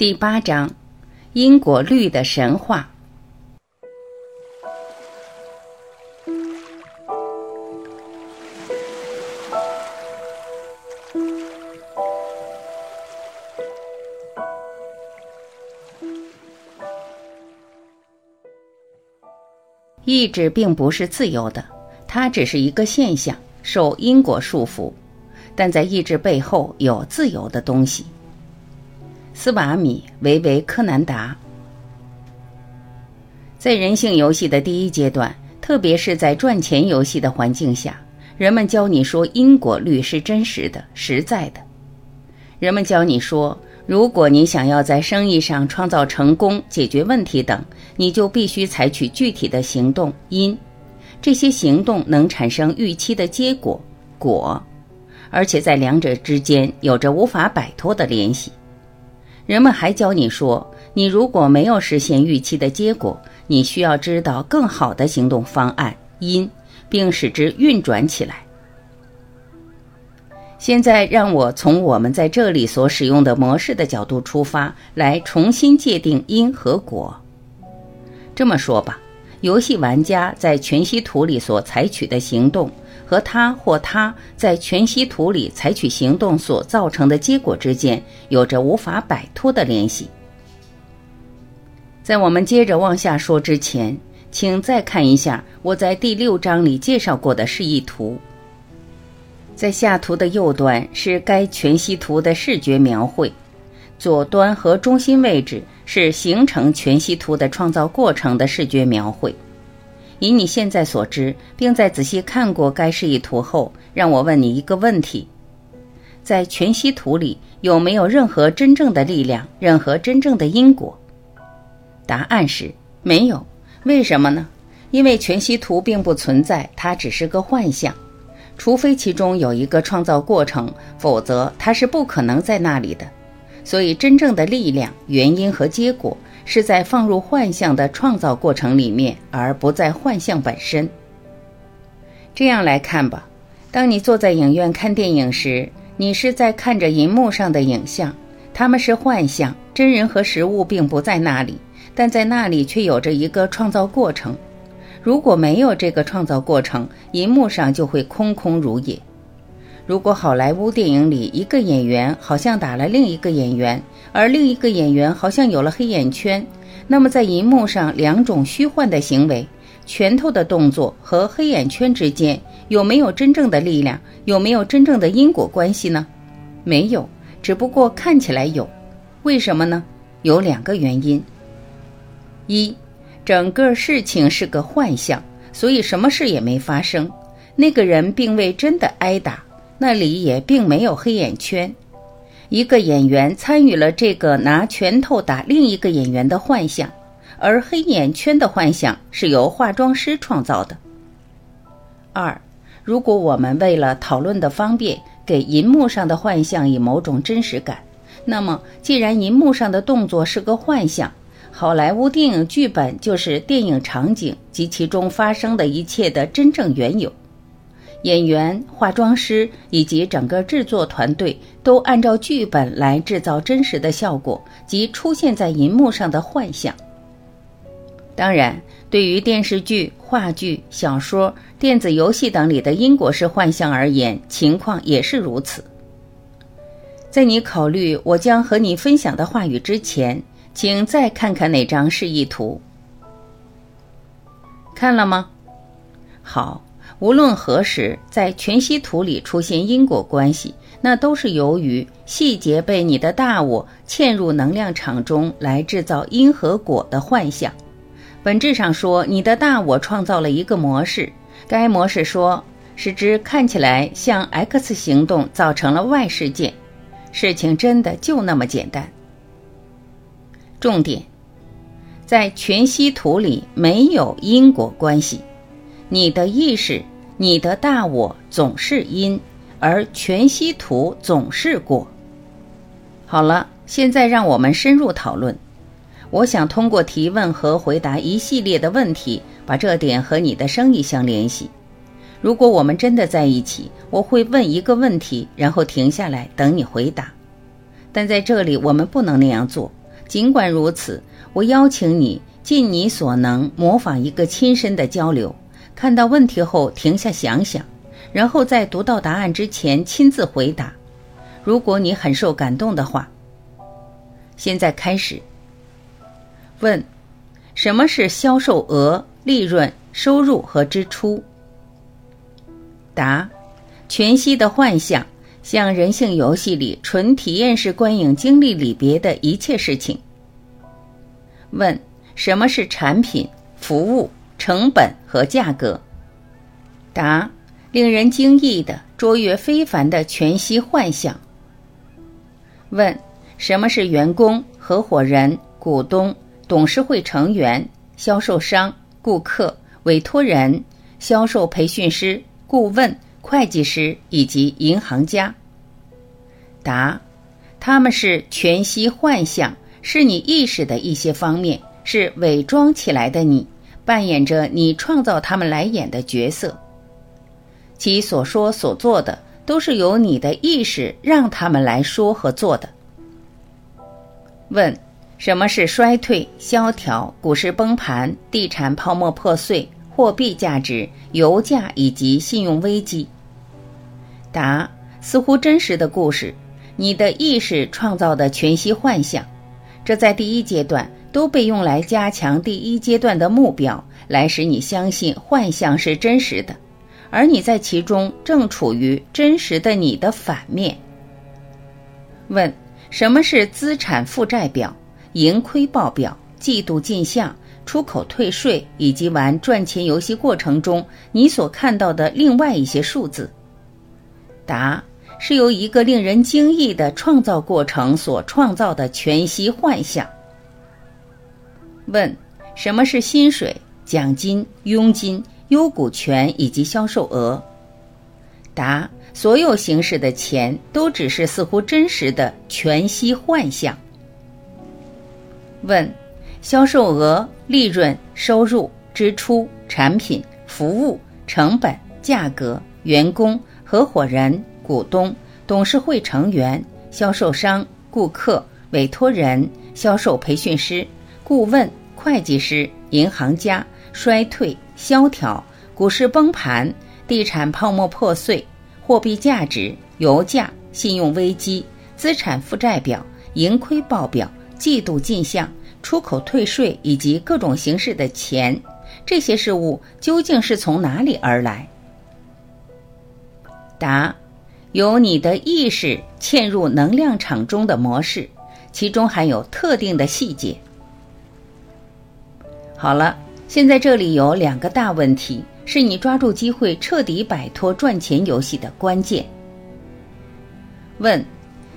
第八章，因果律的神话。意志并不是自由的，它只是一个现象，受因果束缚。但在意志背后有自由的东西。斯瓦米·维维柯南达，在人性游戏的第一阶段，特别是在赚钱游戏的环境下，人们教你说因果律是真实的、实在的。人们教你说，如果你想要在生意上创造成功、解决问题等，你就必须采取具体的行动因，这些行动能产生预期的结果果，而且在两者之间有着无法摆脱的联系。人们还教你说，你如果没有实现预期的结果，你需要知道更好的行动方案因，并使之运转起来。现在，让我从我们在这里所使用的模式的角度出发，来重新界定因和果。这么说吧，游戏玩家在全息图里所采取的行动。和他或他在全息图里采取行动所造成的结果之间有着无法摆脱的联系。在我们接着往下说之前，请再看一下我在第六章里介绍过的示意图。在下图的右端是该全息图的视觉描绘，左端和中心位置是形成全息图的创造过程的视觉描绘。以你现在所知，并在仔细看过该示意图后，让我问你一个问题：在全息图里有没有任何真正的力量，任何真正的因果？答案是没有。为什么呢？因为全息图并不存在，它只是个幻象。除非其中有一个创造过程，否则它是不可能在那里的。所以，真正的力量、原因和结果。是在放入幻象的创造过程里面，而不在幻象本身。这样来看吧，当你坐在影院看电影时，你是在看着银幕上的影像，它们是幻象，真人和实物并不在那里，但在那里却有着一个创造过程。如果没有这个创造过程，银幕上就会空空如也。如果好莱坞电影里一个演员好像打了另一个演员，而另一个演员好像有了黑眼圈，那么在银幕上两种虚幻的行为——拳头的动作和黑眼圈之间，有没有真正的力量？有没有真正的因果关系呢？没有，只不过看起来有。为什么呢？有两个原因：一，整个事情是个幻象，所以什么事也没发生，那个人并未真的挨打。那里也并没有黑眼圈，一个演员参与了这个拿拳头打另一个演员的幻象，而黑眼圈的幻象是由化妆师创造的。二，如果我们为了讨论的方便，给银幕上的幻象以某种真实感，那么既然银幕上的动作是个幻象，好莱坞电影剧本就是电影场景及其中发生的一切的真正缘由。演员、化妆师以及整个制作团队都按照剧本来制造真实的效果及出现在银幕上的幻象。当然，对于电视剧、话剧、小说、电子游戏等里的因果式幻象而言，情况也是如此。在你考虑我将和你分享的话语之前，请再看看那张示意图。看了吗？好。无论何时，在全息图里出现因果关系，那都是由于细节被你的大我嵌入能量场中来制造因和果的幻象。本质上说，你的大我创造了一个模式，该模式说使之看起来像 X 行动造成了 Y 事件。事情真的就那么简单。重点，在全息图里没有因果关系，你的意识。你的大我总是因，而全息图总是果。好了，现在让我们深入讨论。我想通过提问和回答一系列的问题，把这点和你的生意相联系。如果我们真的在一起，我会问一个问题，然后停下来等你回答。但在这里，我们不能那样做。尽管如此，我邀请你尽你所能模仿一个亲身的交流，看到问题后停下想想，然后在读到答案之前亲自回答。如果你很受感动的话，现在开始。问：什么是销售额、利润、收入和支出？答：全息的幻象，像人性游戏里纯体验式观影经历里别的一切事情。问：什么是产品、服务、成本和价格？答：令人惊异的、卓越非凡的全息幻想。问：什么是员工、合伙人、股东？董事会成员、销售商、顾客、委托人、销售培训师、顾问、会计师以及银行家。答：他们是全息幻想，是你意识的一些方面，是伪装起来的你，扮演着你创造他们来演的角色。其所说所做的，都是由你的意识让他们来说和做的。问。什么是衰退、萧条、股市崩盘、地产泡沫破碎、货币价值、油价以及信用危机？答：似乎真实的故事，你的意识创造的全息幻象。这在第一阶段都被用来加强第一阶段的目标，来使你相信幻象是真实的，而你在其中正处于真实的你的反面。问：什么是资产负债表？盈亏报表、季度进项、出口退税以及玩赚钱游戏过程中你所看到的另外一些数字。答：是由一个令人惊异的创造过程所创造的全息幻象。问：什么是薪水、奖金、佣金、优股权以及销售额？答：所有形式的钱都只是似乎真实的全息幻象。问：销售额、利润、收入、支出、产品、服务、成本、价格、员工、合伙人、股东、董事会成员、销售商、顾客、委托人、销售培训师、顾问、会计师、银行家、衰退、萧条、股市崩盘、地产泡沫破碎、货币价值、油价、信用危机、资产负债表、盈亏报表。季度进项、出口退税以及各种形式的钱，这些事物究竟是从哪里而来？答：由你的意识嵌入能量场中的模式，其中含有特定的细节。好了，现在这里有两个大问题，是你抓住机会彻底摆脱赚钱游戏的关键。问：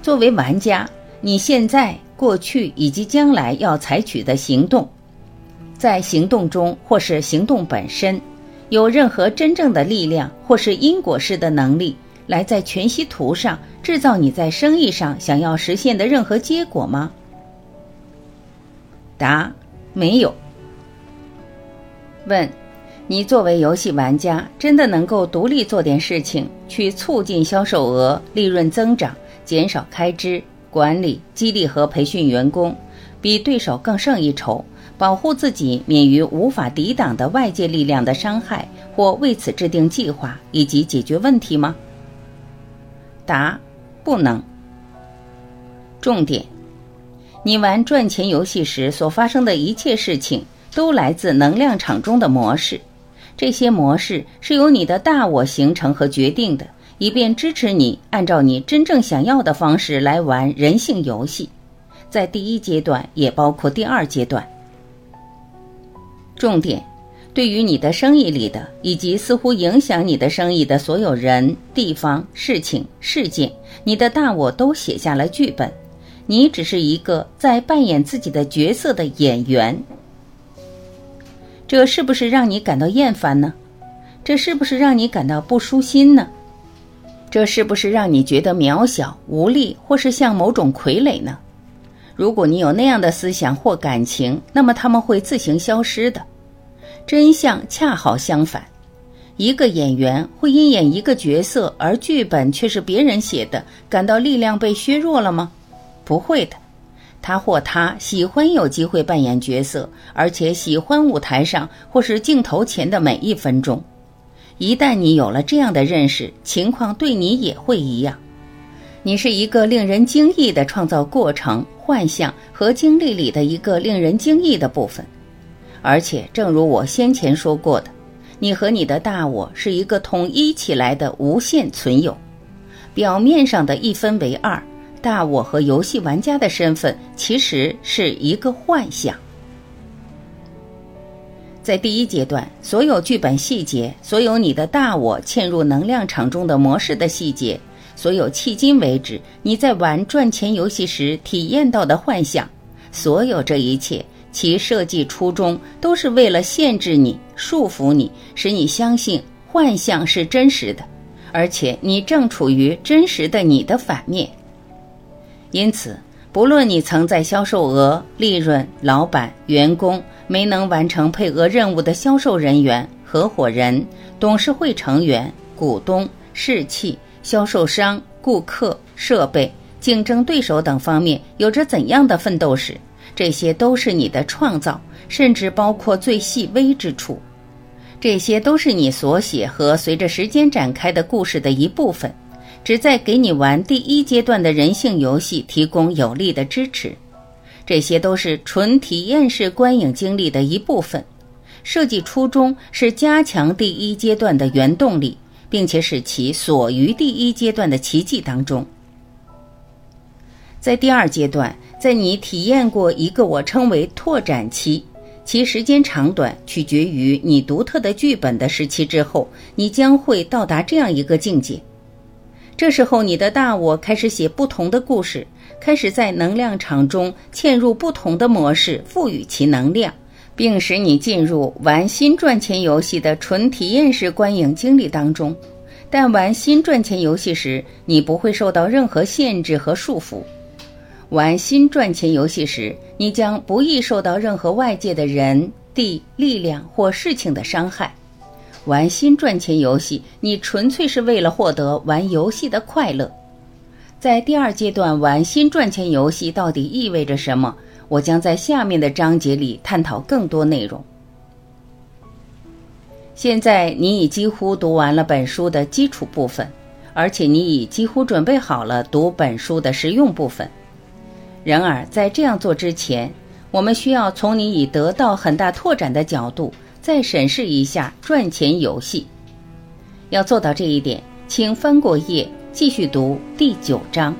作为玩家，你现在？过去以及将来要采取的行动，在行动中或是行动本身，有任何真正的力量或是因果式的能力，来在全息图上制造你在生意上想要实现的任何结果吗？答：没有。问：你作为游戏玩家，真的能够独立做点事情，去促进销售额、利润增长，减少开支？管理、激励和培训员工，比对手更胜一筹，保护自己免于无法抵挡的外界力量的伤害，或为此制定计划以及解决问题吗？答：不能。重点：你玩赚钱游戏时所发生的一切事情，都来自能量场中的模式，这些模式是由你的大我形成和决定的。以便支持你按照你真正想要的方式来玩人性游戏，在第一阶段也包括第二阶段。重点，对于你的生意里的以及似乎影响你的生意的所有人、地方、事情、事件，你的大我都写下了剧本，你只是一个在扮演自己的角色的演员。这是不是让你感到厌烦呢？这是不是让你感到不舒心呢？这是不是让你觉得渺小、无力，或是像某种傀儡呢？如果你有那样的思想或感情，那么他们会自行消失的。真相恰好相反，一个演员会因演一个角色而剧本却是别人写的，感到力量被削弱了吗？不会的，他或她喜欢有机会扮演角色，而且喜欢舞台上或是镜头前的每一分钟。一旦你有了这样的认识，情况对你也会一样。你是一个令人惊异的创造过程、幻象和经历里的一个令人惊异的部分。而且，正如我先前说过的，你和你的大我是一个统一起来的无限存有。表面上的一分为二，大我和游戏玩家的身份其实是一个幻象。在第一阶段，所有剧本细节，所有你的大我嵌入能量场中的模式的细节，所有迄今为止你在玩赚钱游戏时体验到的幻象，所有这一切，其设计初衷都是为了限制你、束缚你，使你相信幻象是真实的，而且你正处于真实的你的反面。因此，不论你曾在销售额、利润、老板、员工。没能完成配额任务的销售人员、合伙人、董事会成员、股东、士气、销售商、顾客、设备、竞争对手等方面有着怎样的奋斗史？这些都是你的创造，甚至包括最细微之处。这些都是你所写和随着时间展开的故事的一部分，旨在给你玩第一阶段的人性游戏提供有力的支持。这些都是纯体验式观影经历的一部分，设计初衷是加强第一阶段的原动力，并且使其锁于第一阶段的奇迹当中。在第二阶段，在你体验过一个我称为拓展期，其时间长短取决于你独特的剧本的时期之后，你将会到达这样一个境界。这时候，你的大我开始写不同的故事。开始在能量场中嵌入不同的模式，赋予其能量，并使你进入玩新赚钱游戏的纯体验式观影经历当中。但玩新赚钱游戏时，你不会受到任何限制和束缚。玩新赚钱游戏时，你将不易受到任何外界的人、地、力量或事情的伤害。玩新赚钱游戏，你纯粹是为了获得玩游戏的快乐。在第二阶段玩新赚钱游戏到底意味着什么？我将在下面的章节里探讨更多内容。现在你已几乎读完了本书的基础部分，而且你已几乎准备好了读本书的实用部分。然而，在这样做之前，我们需要从你已得到很大拓展的角度再审视一下赚钱游戏。要做到这一点，请翻过页。继续读第九章。